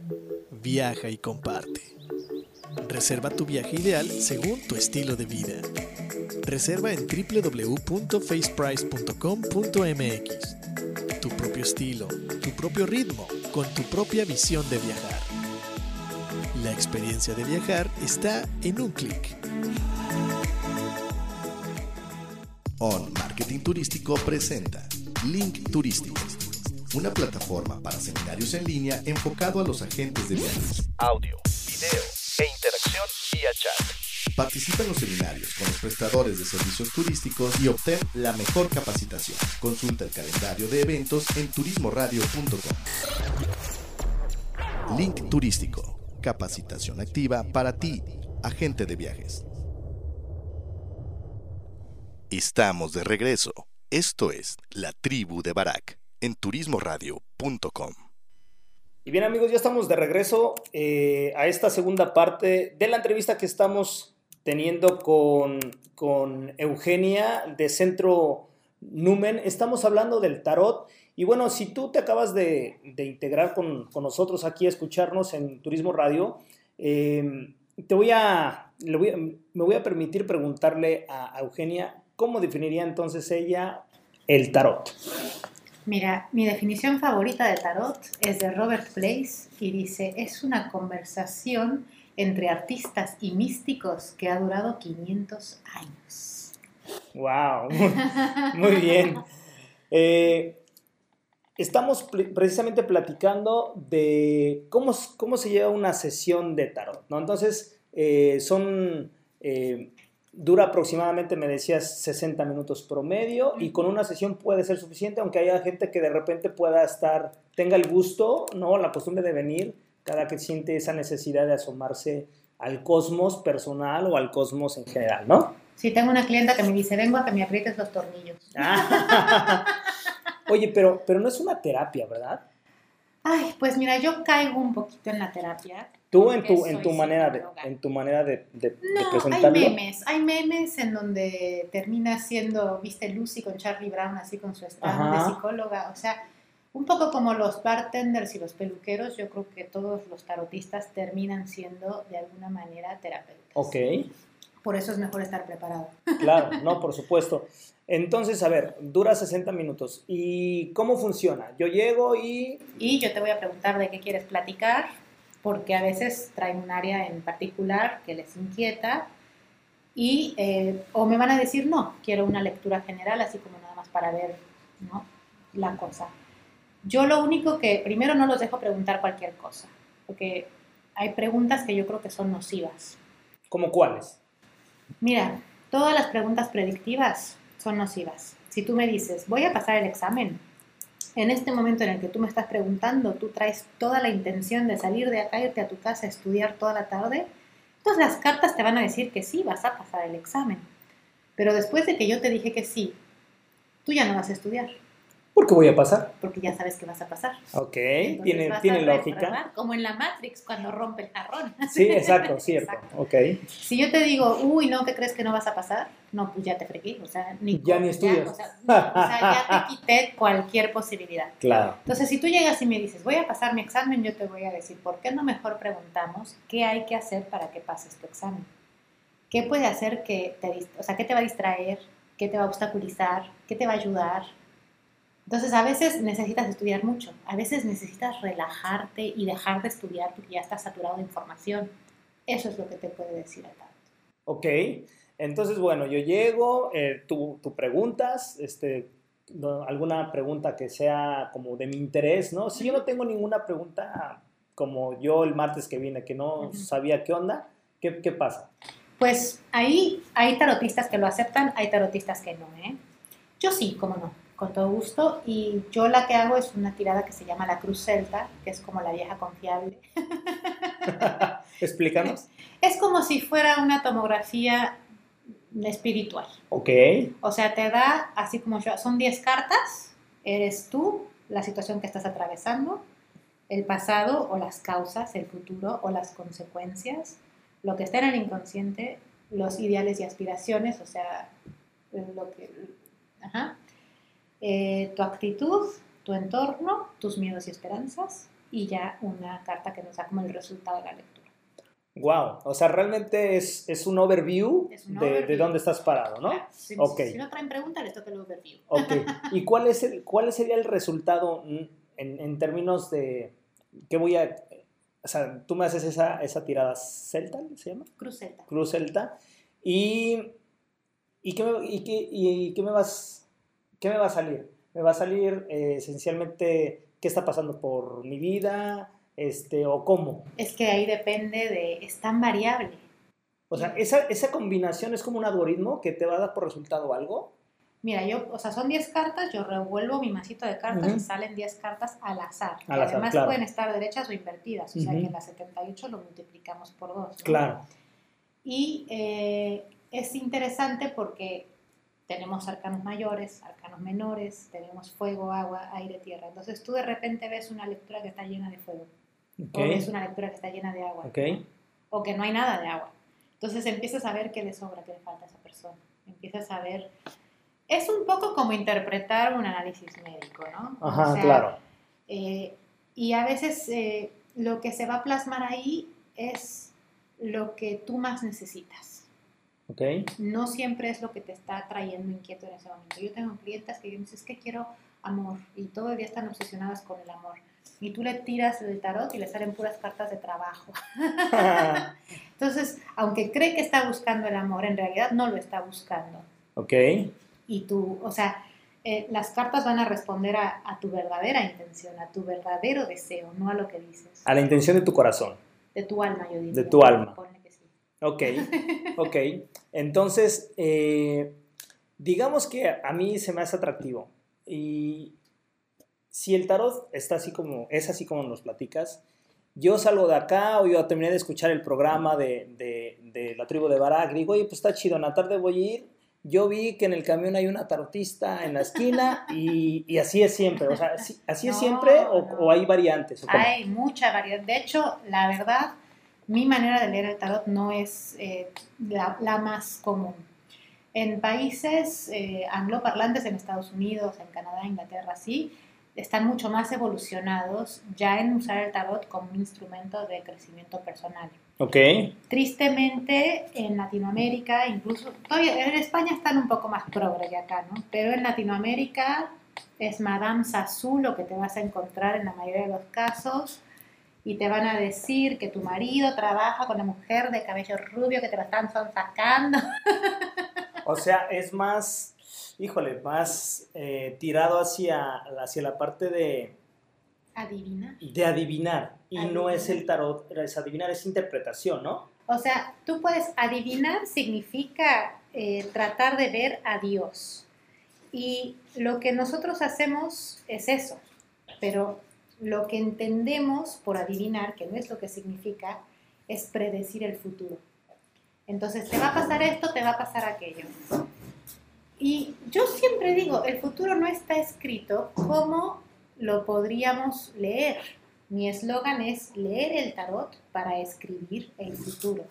Viaja y comparte. Reserva tu viaje ideal según tu estilo de vida. Reserva en www.faceprice.com.mx. Tu propio estilo, tu propio ritmo, con tu propia visión de viajar. La experiencia de viajar está en un clic. On Marketing Turístico presenta Link Turístico una plataforma para seminarios en línea enfocado a los agentes de viajes. Audio, video e interacción vía chat. Participa en los seminarios con los prestadores de servicios turísticos y obtén la mejor capacitación. Consulta el calendario de eventos en turismoradio.com. Link Turístico. Capacitación activa para ti, agente de viajes. Estamos de regreso. Esto es La Tribu de Barak en turismoradio.com. Y bien amigos, ya estamos de regreso eh, a esta segunda parte de la entrevista que estamos teniendo con, con Eugenia de Centro Numen. Estamos hablando del tarot. Y bueno, si tú te acabas de, de integrar con, con, nosotros aquí a escucharnos en Turismo Radio, eh, te voy a, me voy a permitir preguntarle a Eugenia cómo definiría entonces ella el tarot. Mira, mi definición favorita de tarot es de Robert Place y dice, es una conversación entre artistas y místicos que ha durado 500 años. ¡Wow! Muy bien. Eh, estamos precisamente platicando de cómo, cómo se lleva una sesión de tarot, ¿no? Entonces, eh, son... Eh, Dura aproximadamente, me decías, 60 minutos promedio y con una sesión puede ser suficiente, aunque haya gente que de repente pueda estar, tenga el gusto, ¿no? La costumbre de venir, cada que siente esa necesidad de asomarse al cosmos personal o al cosmos en general, ¿no? Sí, tengo una clienta que me dice, vengo a que me aprietes los tornillos. Oye, pero, pero no es una terapia, ¿verdad? Ay, pues mira, yo caigo un poquito en la terapia. Tú en tu, en tu manera de, en tu manera de, de, no, presentarlo. hay memes, hay memes en donde termina siendo, viste, Lucy con Charlie Brown así con su stand de psicóloga, o sea, un poco como los bartenders y los peluqueros, yo creo que todos los tarotistas terminan siendo de alguna manera terapeutas. Ok. Por eso es mejor estar preparado. Claro, no, por supuesto. Entonces, a ver, dura 60 minutos. ¿Y cómo funciona? Yo llego y... Y yo te voy a preguntar de qué quieres platicar, porque a veces traen un área en particular que les inquieta y eh, o me van a decir, no, quiero una lectura general, así como nada más para ver ¿no? la cosa. Yo lo único que, primero no los dejo preguntar cualquier cosa, porque hay preguntas que yo creo que son nocivas. ¿Cómo cuáles? Mira, todas las preguntas predictivas son nocivas. Si tú me dices, voy a pasar el examen, en este momento en el que tú me estás preguntando, tú traes toda la intención de salir de acá, irte a tu casa a estudiar toda la tarde, entonces las cartas te van a decir que sí, vas a pasar el examen. Pero después de que yo te dije que sí, tú ya no vas a estudiar. ¿Por qué voy a pasar? porque ya sabes que vas a pasar. Ok, Entonces tiene, vas tiene a lógica. reprobar, Como en la Matrix cuando rompe el jarrón. Sí, exacto, cierto. Exacto. Ok. Si yo te digo, uy, no, ¿qué crees que no vas a pasar? No, pues ya te fregué, o sea, ni, Ya ni estudias. o, sea, no, o sea, ya te quité cualquier posibilidad. Claro. Entonces, si tú llegas y me dices, voy a pasar mi examen, yo te voy a decir, ¿por qué no mejor preguntamos qué hay que hacer para que pases tu examen? ¿Qué puede hacer que te, o sea, qué te va a distraer? ¿Qué te va a obstaculizar? ¿Qué te va a ayudar? Entonces, a veces necesitas estudiar mucho, a veces necesitas relajarte y dejar de estudiar porque ya estás saturado de información. Eso es lo que te puede decir el tarot. Ok. Entonces, bueno, yo llego, eh, tú, tú preguntas, este, no- alguna pregunta que sea como de mi interés, ¿no? Si yo no tengo ninguna pregunta como yo el martes que vine, que no Ujú. sabía qué onda, ¿qué, qué pasa? Pues ahí hay tarotistas que lo aceptan, hay tarotistas que no, ¿eh? Yo sí, cómo no, con todo gusto. Y yo la que hago es una tirada que se llama la Cruz Celta, que es como la vieja confiable. Explícanos. Es como si fuera una tomografía espiritual. Ok. O sea, te da, así como yo, son 10 cartas, eres tú, la situación que estás atravesando, el pasado o las causas, el futuro o las consecuencias, lo que está en el inconsciente, los ideales y aspiraciones, o sea, lo que, ajá, eh, tu actitud, tu entorno, tus miedos y esperanzas, y ya una carta que nos da como el resultado de la lectura. Wow. O sea, realmente es, es un overview, Es un de, dónde estás parado, ¿no? Claro, Si, Ok. si no traen preguntas, les toca el overview. Ok. ¿Y cuál, es el, cuál sería el resultado en, en términos de qué voy a... O sea, tú me haces esa, esa tirada celta, ¿se llama? Cruz Celta. Cruz celta. Y, y, qué, y, qué, y qué me vas, qué me va a salir? Me va a salir eh, esencialmente qué está pasando por mi vida, este, o cómo. Es que ahí depende de, es tan variable. O sea, esa, esa combinación es como un algoritmo que te va a dar por resultado algo. Mira, yo, o sea, son 10 cartas, yo revuelvo mi masito de cartas Ujú. y salen 10 cartas al azar. Al azar, además claro. pueden estar derechas o invertidas, o sea Ujú. que las 78 lo multiplicamos por 2. Claro. Y eh, es interesante porque tenemos arcanos mayores, arcanos menores, tenemos fuego, agua, aire, tierra. Entonces tú de repente ves una lectura que está llena de fuego, Ok. o ves una lectura que está llena de agua, Ok. o que no hay nada de agua. Entonces empiezas a ver qué le sobra, qué le falta a esa persona. Empiezas a ver... Es un poco como interpretar un análisis médico, ¿no? O Ajá, sea, claro. eh, y a veces eh, lo que se va a plasmar ahí es lo que tú más necesitas. No siempre es lo que te está trayendo inquieto en ese momento. Yo tengo clientes que dicen, es que quiero amor y todo el día están obsesionadas con el amor. Y tú le tiras el tarot y le salen puras cartas de trabajo. Entonces, aunque cree que está buscando el amor, en realidad no lo está buscando. ok. Y tú, o sea, eh, las cartas van a responder a, a tu verdadera intención, a tu verdadero deseo, no a lo que dices. A la intención de tu corazón. De tu alma, yo diría. De tu alma. Ok, ok. Entonces, eh, digamos que a mí se me hace atractivo. Y si el tarot está así como, es así como nos platicas, yo salgo de acá o yo terminé de escuchar el programa de, de- de la tribu de Barak digo, oye, pues está chido, en la tarde voy a ir. Yo vi que en el camión hay una tarotista en la esquina y, y así es siempre. O sea, ¿así, así es No, siempre o, no. o hay variantes? ¿O? Hay mucha variedad. De hecho, la verdad, mi manera de leer el tarot no es eh, la, la más común. En países eh, angloparlantes, en Estados Unidos, en Canadá, Inglaterra, sí, están mucho más evolucionados ya en usar el tarot como un instrumento de crecimiento personal. Ok, Tristemente, en Latinoamérica, incluso, todavía en España están un poco más progre que acá, ¿no? Pero en Latinoamérica es Madame Sassou lo que te vas a encontrar en la mayoría de los casos y te van a decir que tu marido trabaja con la mujer de cabello rubio que te lo están sacando. O sea, es más, híjole, más eh, tirado hacia, hacia la parte de, Adivina. de adivinar. Y no Adivinar. es el tarot, es adivinar, es interpretación, ¿no? O sea, tú puedes adivinar significa eh, tratar de ver a Dios. Y lo que nosotros hacemos es eso. Pero lo que entendemos por adivinar, que no es lo que significa, es predecir el futuro. Entonces, te va a pasar esto, te va a pasar aquello. Y yo siempre digo, el futuro no está escrito como lo podríamos leer. Mi eslogan es leer el tarot para escribir el futuro.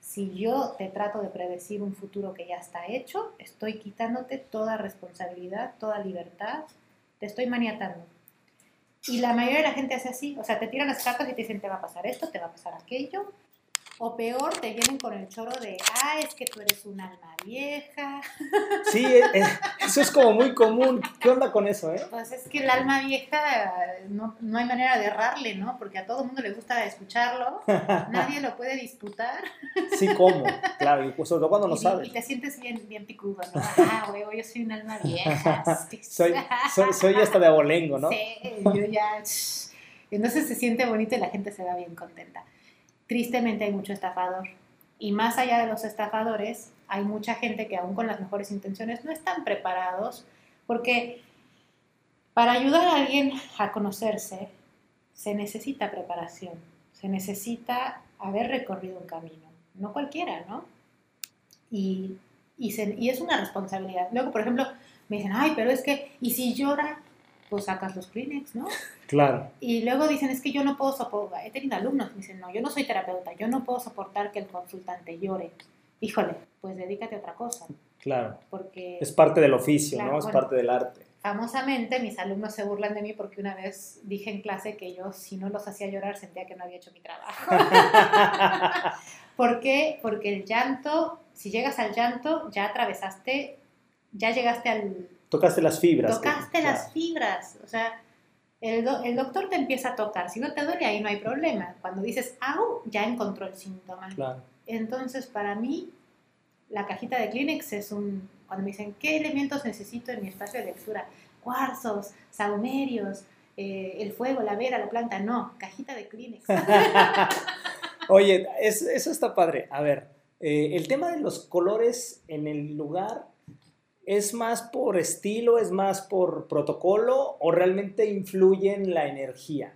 Si yo te trato de predecir un futuro que ya está hecho, estoy quitándote toda responsabilidad, toda libertad, te estoy maniatando. Y la mayoría de la gente hace así, o sea, te tiran las cartas y te dicen, te va a pasar esto, te va a pasar aquello, o peor, te vienen con el choro de, ah, es que tú eres un alma vieja. Sí, eh, eh, eso es como muy común. ¿Qué onda con eso, eh? Pues es que el alma vieja no, no hay manera de errarle, ¿no? Porque a todo el mundo le gusta escucharlo, nadie lo puede disputar. Sí, ¿cómo? Claro, y pues sobre todo cuando no sabes. y te sientes bien, bien picudo, ¿no? Ah, huevo, yo soy un alma vieja. Soy, soy, soy hasta de abolengo, ¿no? Sí, yo ya... Entonces se siente bonito y la gente se va bien contenta. Tristemente hay mucho estafador. Y más allá de los estafadores, hay mucha gente que aún con las mejores intenciones no están preparados porque para ayudar a alguien a conocerse se necesita preparación, se necesita haber recorrido un camino, no cualquiera, ¿no? Y, y, y es una responsabilidad. Luego, por ejemplo, me dicen, ay, pero es que, ¿y si llora? Pues sacas los Kleenex, ¿no? Claro. Y luego dicen, es que yo no puedo soportar, he tenido alumnos que me dicen, no, yo no soy terapeuta, yo no puedo soportar que el consultante llore. Híjole, pues dedícate a otra cosa, Claro. porque Es parte del oficio, Claro, ¿no? Es bueno. parte del arte. famosamente mis alumnos se burlan de mí porque una vez dije en clase que yo si no los hacía llorar sentía que no había hecho mi trabajo. ¿Por qué? Porque el llanto, si llegas al llanto, ya atravesaste, ya llegaste al, Tocaste las fibras. tocaste las fibras, o sea, el, do- el doctor te empieza a tocar, si no te duele ahí no hay problema, cuando dices au, ya encontró el síntoma. Claro. Entonces, para mí, la cajita de Kleenex es un, cuando me dicen, ¿qué elementos necesito en mi espacio de lectura? Cuarzos, saumerios, eh, el fuego, la vera, la planta, no, cajita de Kleenex. Oye, es- eso está padre. A ver, eh, el tema de los colores en el lugar es más por estilo, es más por protocolo o realmente influye en la energía.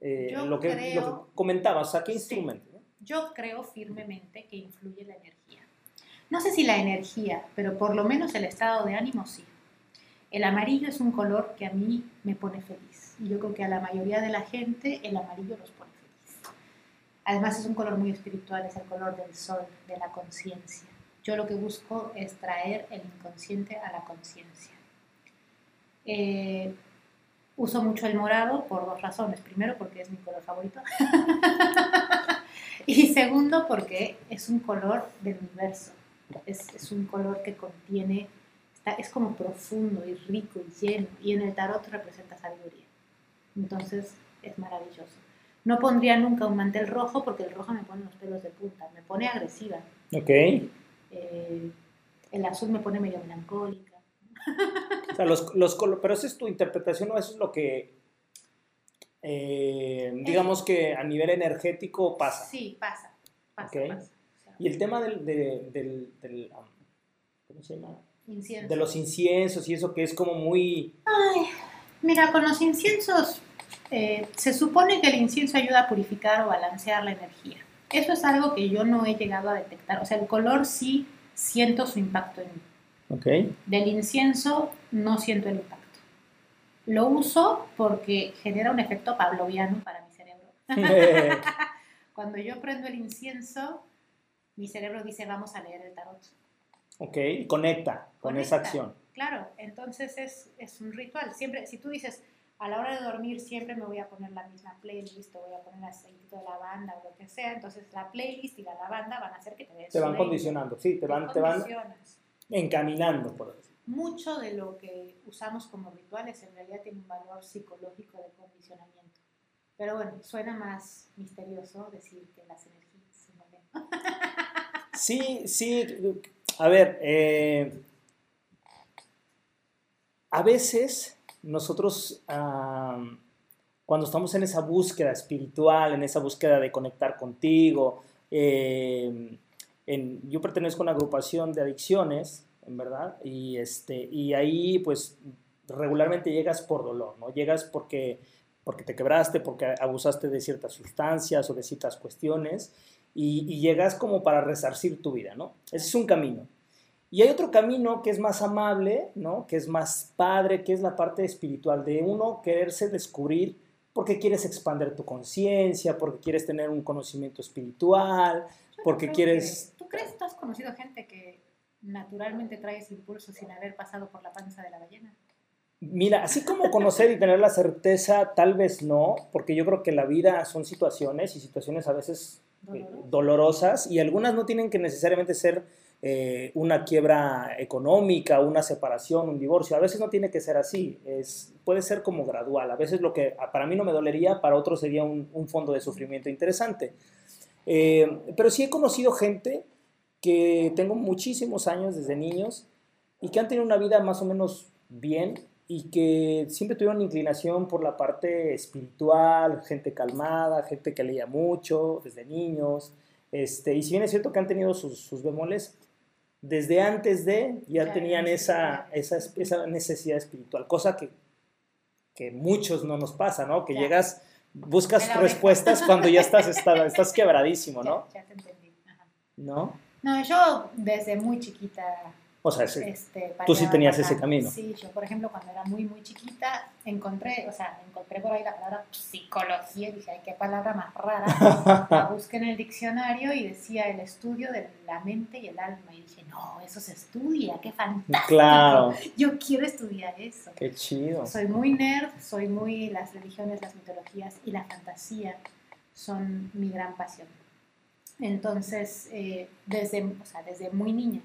Eh, Yo lo, que, creo- lo que comentabas, o sea, ¿qué instrumento? Yo creo firmemente que influye la energía. No sé si la energía, pero por lo menos el estado de ánimo sí. El amarillo es un color que a mí me pone feliz. Y yo creo que a la mayoría de la gente el amarillo los pone feliz. Además es un color muy espiritual, es el color del sol, de la conciencia. Yo lo que busco es traer el inconsciente a la conciencia. Eh, uso mucho el morado por dos razones. Primero, porque es mi color favorito. y segundo, porque es un color del universo. Es, es un color que contiene, es como profundo y rico y lleno. Y en el tarot representa sabiduría. Entonces, es maravilloso. No pondría nunca un mantel rojo porque el rojo me pone los pelos de punta, me pone agresiva. Ok. Eh, el azul me pone medio melancólica. O sea, los, los pero esa es tu interpretación o eso es lo que, eh, digamos que a nivel energético pasa. Sí, pasa. Pasa, Ok. pasa. O sea, Y el tema del, de- del, del, um, ¿cómo se llama? incienso. De los inciensos y eso que es como muy... Mira, con los inciensos, eh, se supone que el incienso ayuda a purificar o balancear la energía. Eso es algo que yo no he llegado a detectar. O sea, el color sí siento su impacto en mí. Ok. Del incienso no siento el impacto. Lo uso porque genera un efecto pavloviano para mi cerebro. Cuando yo prendo el incienso, mi cerebro dice, vamos a leer el tarot. ok, y conecta con esa Conecta. acción. Claro, entonces es, es un ritual. Siempre, si tú dices, a la hora de dormir siempre me voy a poner la misma playlist, o voy a poner aceitito de lavanda o lo que sea, entonces la playlist y la lavanda van a hacer que te des Te van condicionando, sí, te van, te van encaminando, por decir. Mucho de lo que usamos como rituales en realidad tiene un valor psicológico de condicionamiento. Pero bueno, suena más misterioso decir que las energías se mueven. Sí, sí, a ver, eh, a veces nosotros ah, cuando estamos en esa búsqueda espiritual, en esa búsqueda de conectar contigo, en- yo pertenezco a una agrupación de adicciones, en verdad, y, este, y ahí pues regularmente llegas por dolor, ¿no? Llegas porque, porque te quebraste, porque abusaste de ciertas sustancias o de ciertas cuestiones, y llegas como para resarcir tu vida, ¿no? Ese es un camino. Y hay otro camino que es más amable, ¿no? Que es más padre, que es la parte espiritual de uno quererse descubrir porque quieres expandir tu conciencia, porque quieres tener un conocimiento espiritual, porque quieres... que- ¿Tú crees que tú has conocido gente que naturalmente trae ese impulso sin haber pasado por la panza de la ballena? Mira, así como conocer y tener la certeza, tal vez no, porque yo creo que la vida son situaciones y situaciones a veces eh, Dolorosas. dolorosas y algunas no tienen que necesariamente ser eh, una quiebra económica, una separación, un divorcio. A veces no tiene que ser así, puede ser como gradual. A veces lo que para mí no me dolería, para otros sería un, un fondo de sufrimiento interesante. Eh, pero sí he conocido gente que tengo muchísimos años desde niños y que han tenido una vida más o menos bien y que siempre tuvieron inclinación por la parte espiritual, gente calmada, gente que leía mucho desde niños. Este, y si bien es cierto que han tenido sus, sus bemoles, desde antes de ya Ya, tenían esa, esa, esa necesidad espiritual, cosa que, que muchos no nos pasa, ¿no? Que Ya. llegas, buscas respuestas cuando ya estás, está- estás quebradísimo, ¿no? Ya, ya te entendí. Ajá. ¿No? No, yo desde muy chiquita O sea, sí. Este, Tú sí tenías ese camino. Sí, yo por ejemplo cuando era muy muy chiquita encontré, o sea, encontré por ahí la palabra psicología y dije, ay, qué palabra más rara. La busqué en el diccionario y decía el estudio de la mente y el alma y dije, no, eso se estudia, qué fantástico. Claro, Yo quiero estudiar eso. qué chido. Soy muy nerd, soy muy las religiones, las mitologías y la fantasía son mi gran pasión. Entonces, eh, desde, o sea, desde muy niña.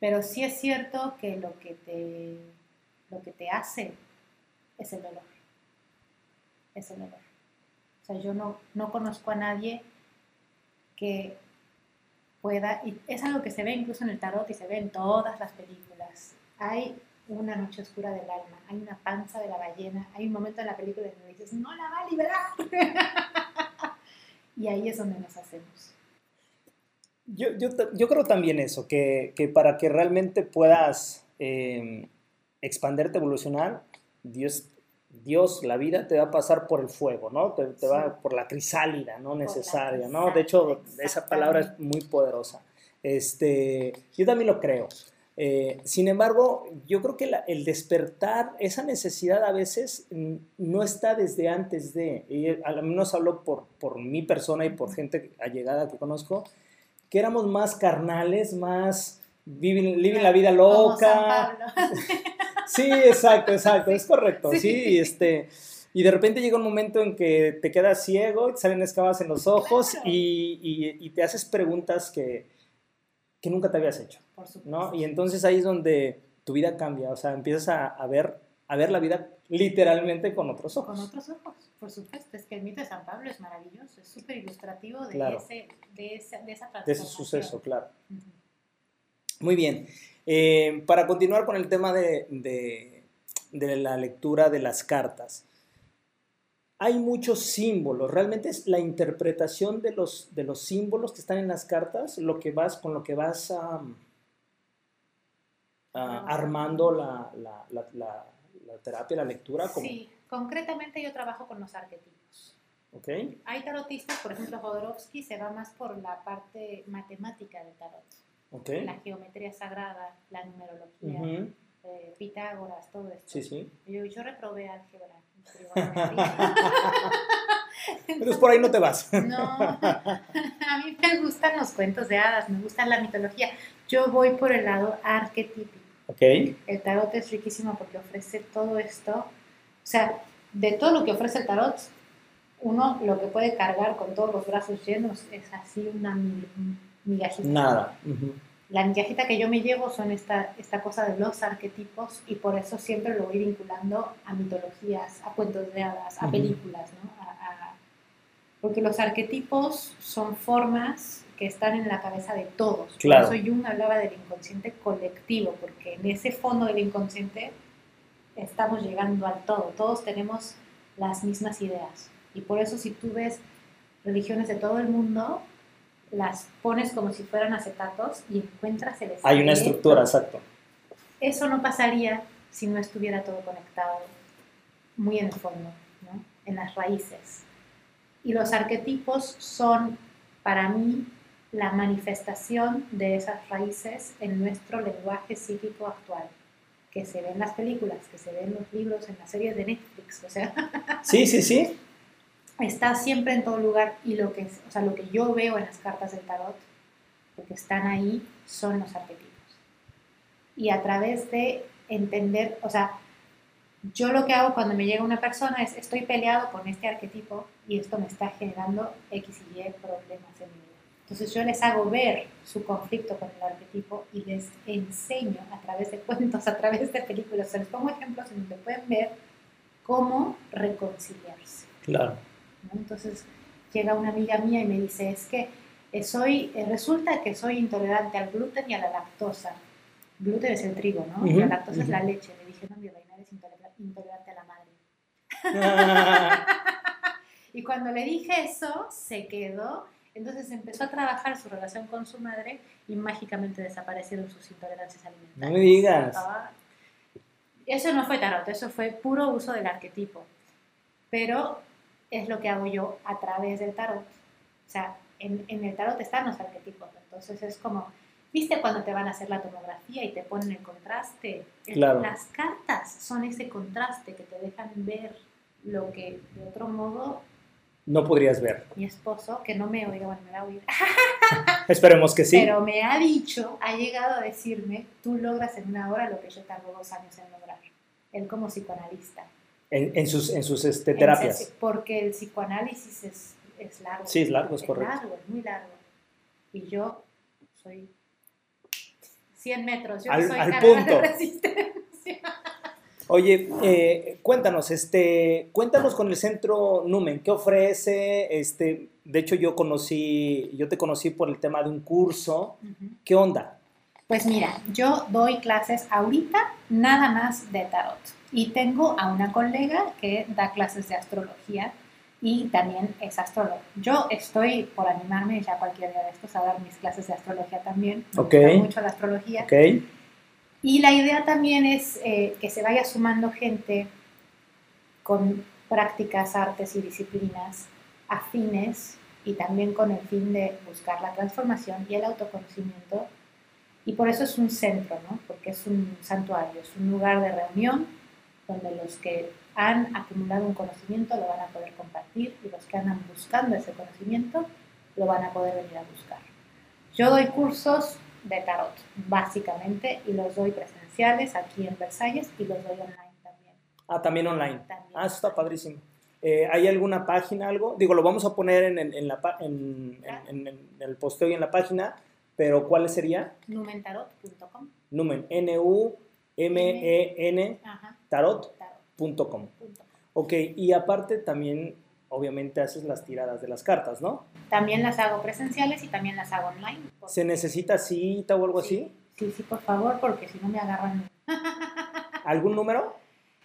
Pero sí es cierto que lo que te, lo que te hace es el dolor. Es el dolor. O sea, yo no, no conozco a nadie que pueda, y es algo que se ve incluso en el tarot y se ve en todas las películas. Hay una noche oscura del alma, hay una panza de la ballena, hay un momento en la película donde dices, no la va a liberar. y ahí es donde nos hacemos. Yo, yo, yo creo también eso, que, que para que realmente puedas eh, expanderte, evolucionar, Dios, Dios, la vida te va a pasar por el fuego, ¿no? Te, te va por la crisálida, ¿no? Necesaria, ¿no? De hecho, esa palabra es muy poderosa. Este, yo también lo creo. Eh, sin embargo, yo creo que la- el despertar, esa necesidad a veces no está desde antes de, y al menos hablo por, por mi persona y por gente allegada que conozco, que éramos más carnales, más living, living la vida Como San loca. Pablo. Sí, exacto, exacto, es correcto, sí, este, y de repente llega un momento en que te quedas ciego, y te salen escabas en los ojos Claro. y, y- y te haces preguntas que, que nunca te habías hecho, Por supuesto. ¿no? Y entonces ahí es donde tu vida cambia, o sea, empiezas a, a ver, a ver la vida literalmente con otros ojos. Con otros ojos, por supuesto. Es que el mito de San Pablo es maravilloso, es súper ilustrativo de, Claro. ese, de, esa, de esa de ese suceso, claro. Muy bien. Eh, para continuar con el tema de, de- de la lectura de las cartas, hay muchos símbolos. Realmente es la interpretación de los, de los símbolos que están en las cartas lo que vas, con lo que vas a, a- armando la, la- la- la- la terapia, la lectura. Como, Sí, concretamente yo trabajo con los arquetipos. ¿ok? Hay tarotistas, por ejemplo, Jodorowsky se va más por la parte matemática del tarot. ¿ok? La geometría sagrada, la numerología, Ujú, eh, Pitágoras, todo esto. Sí, sí. Yo, yo reprobé álgebra. y trigonometría. Pero es por ahí no te vas. No, a mí me gustan los cuentos de hadas, me gusta la mitología. Yo voy por el lado arquetípico. ¿Ok? El tarot es riquísimo porque ofrece todo esto. O sea, de todo lo que ofrece el tarot, uno lo que puede cargar con todos los brazos llenos es así una mi- migajita. Nada. Ujú. La migajita que yo me llevo son esta, esta cosa de los arquetipos y por eso siempre lo voy vinculando a mitologías, a cuentos de hadas, a Ujú. películas, ¿no? A- a- porque los arquetipos son formas que están en la cabeza de todos. Claro. Por eso Jung hablaba del inconsciente colectivo, porque en ese fondo del inconsciente estamos llegando al todo. Todos tenemos las mismas ideas. Y por eso si tú ves religiones de todo el mundo, las pones como si fueran acetatos y encuentras el Hay una estructura, exacto. Eso no pasaría si no estuviera todo conectado muy en el fondo, ¿no? en las raíces. Y los arquetipos son, para mí, la manifestación de esas raíces en nuestro lenguaje psíquico actual, que se ve en las películas, que se ve en los libros, en las series de Netflix, o sea, Sí, sí, sí. está siempre en todo lugar y lo que, o sea, lo que yo veo en las cartas del tarot, lo que están ahí, son los arquetipos. Y a través de entender, o sea, yo lo que hago cuando me llega una persona es, estoy peleado con este arquetipo y esto me está generando X y Y problemas en mi vida. Entonces yo les hago ver su conflicto con el arquetipo y les enseño a través de cuentos, a través de películas, o sea, les pongo ejemplos en donde pueden ver cómo reconciliarse. Claro. ¿no? Entonces llega una amiga mía y me dice, es que eh, soy, eh, resulta que soy intolerante al gluten y a la lactosa. Gluten es el trigo, ¿no? Y la Ujú, lactosa es ujú. la leche. Le dije, no, mi reina, intolera- intolerante a la madre. Y cuando le dije eso, se quedó. Entonces empezó a trabajar su relación con su madre y mágicamente desaparecieron sus intolerancias alimentarias. No me digas. Ah, Eso no fue tarot, eso fue puro uso del arquetipo. Pero es lo que hago yo a través del tarot. O sea, en, en el tarot están los arquetipos. Entonces es como, ¿viste cuando te van a hacer la tomografía y te ponen el contraste? Claro. Las cartas son ese contraste que te dejan ver lo que de otro modo No podrías ver. mi esposo, que no me oiga, bueno, me va a oír, Esperemos que sí. pero me ha dicho, ha llegado a decirme, tú logras en una hora lo que yo tardo dos años en lograr. Él como psicoanalista. En, en sus, en sus este, terapias. Porque el psicoanálisis es, es largo. Sí, es largo, es correcto. largo, es muy largo. Y yo soy 100 metros, yo Al- soy al punto. de resistencia. Oye, eh, cuéntanos, este, cuéntanos con el centro Numen, ¿qué ofrece? Este, de hecho, yo conocí, yo te conocí por el tema de un curso. Ujú. ¿Qué onda? Pues mira, yo doy clases ahorita nada más de tarot y tengo a una colega que da clases de astrología y también es astróloga. Yo estoy por animarme ya cualquier día de estos a dar mis clases de astrología también. Me Ok. gusta mucho la astrología. ¿Ok? Y la idea también es eh, que se vaya sumando gente con prácticas, artes y disciplinas afines y también con el fin de buscar la transformación y el autoconocimiento. Y por eso es un centro, ¿no? Porque es un santuario, es un lugar de reunión donde los que han acumulado un conocimiento lo van a poder compartir y los que andan buscando ese conocimiento lo van a poder venir a buscar. Yo doy cursos de tarot, básicamente, y los doy presenciales aquí en Versalles y los doy online también. Ah, también online. También. Ah, eso está padrísimo. Eh, ¿Hay alguna página, algo? Digo, lo vamos a poner en, en- en la, pa- en, en- el posteo y en la página, pero ¿cuál sería? Numentarot.com. Numen, N-U-M-E-N, tarot.com. Ok, y aparte también, obviamente, haces las tiradas de las cartas, ¿no? También las hago presenciales y también las hago online. ¿Se necesita cita o algo así? Sí, sí, por favor, porque si no me agarran. ¿Algún número?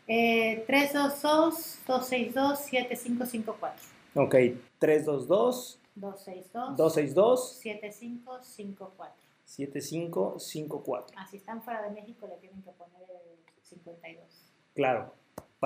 Eh, 322-262-7554. Ok, 322 262 262-7554. 7554. Ah, si están fuera de México le tienen que poner el 52. Claro,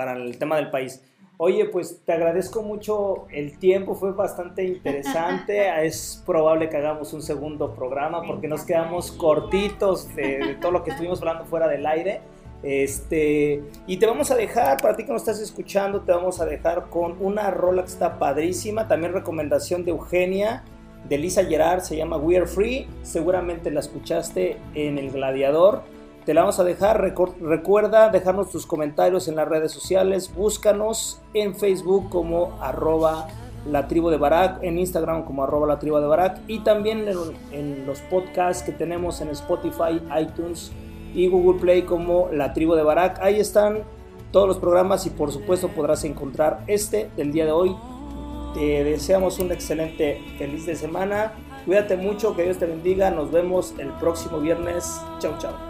para el tema del país. Oye, pues te agradezco mucho el tiempo, fue bastante interesante. es probable que hagamos un segundo programa porque nos quedamos cortitos de, de todo lo que estuvimos hablando fuera del aire. Este, y te vamos a dejar, para ti que nos estás escuchando, te vamos a dejar con una rola que está padrísima. También recomendación de Eugenia, de Lisa Gerard, se llama We Are Free. Seguramente la escuchaste en El Gladiador. Te la vamos a dejar. Recuerda dejarnos tus comentarios en las redes sociales. Búscanos en Facebook como arroba la tribu de Barak, en Instagram como arroba la tribu de Barak y también en, los podcasts que tenemos en Spotify, iTunes y Google Play como la tribu de Barak. Ahí están todos los programas y por supuesto podrás encontrar este del día de hoy. Te deseamos un excelente feliz de semana. Cuídate mucho, que Dios te bendiga. Nos vemos el próximo viernes. Chau, chau.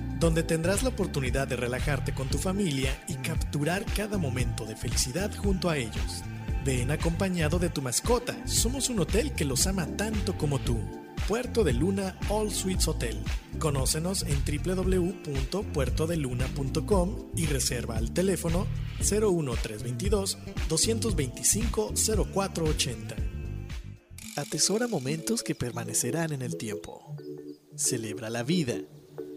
donde tendrás la oportunidad de relajarte con tu familia y capturar cada momento de felicidad junto a ellos. Ven acompañado de tu mascota, somos un hotel que los ama tanto como tú. Puerto de Luna All Suites Hotel. Conócenos en www.puertodeluna.com y reserva al teléfono 01322 225 0480. Atesora momentos que permanecerán en el tiempo. Celebra la vida.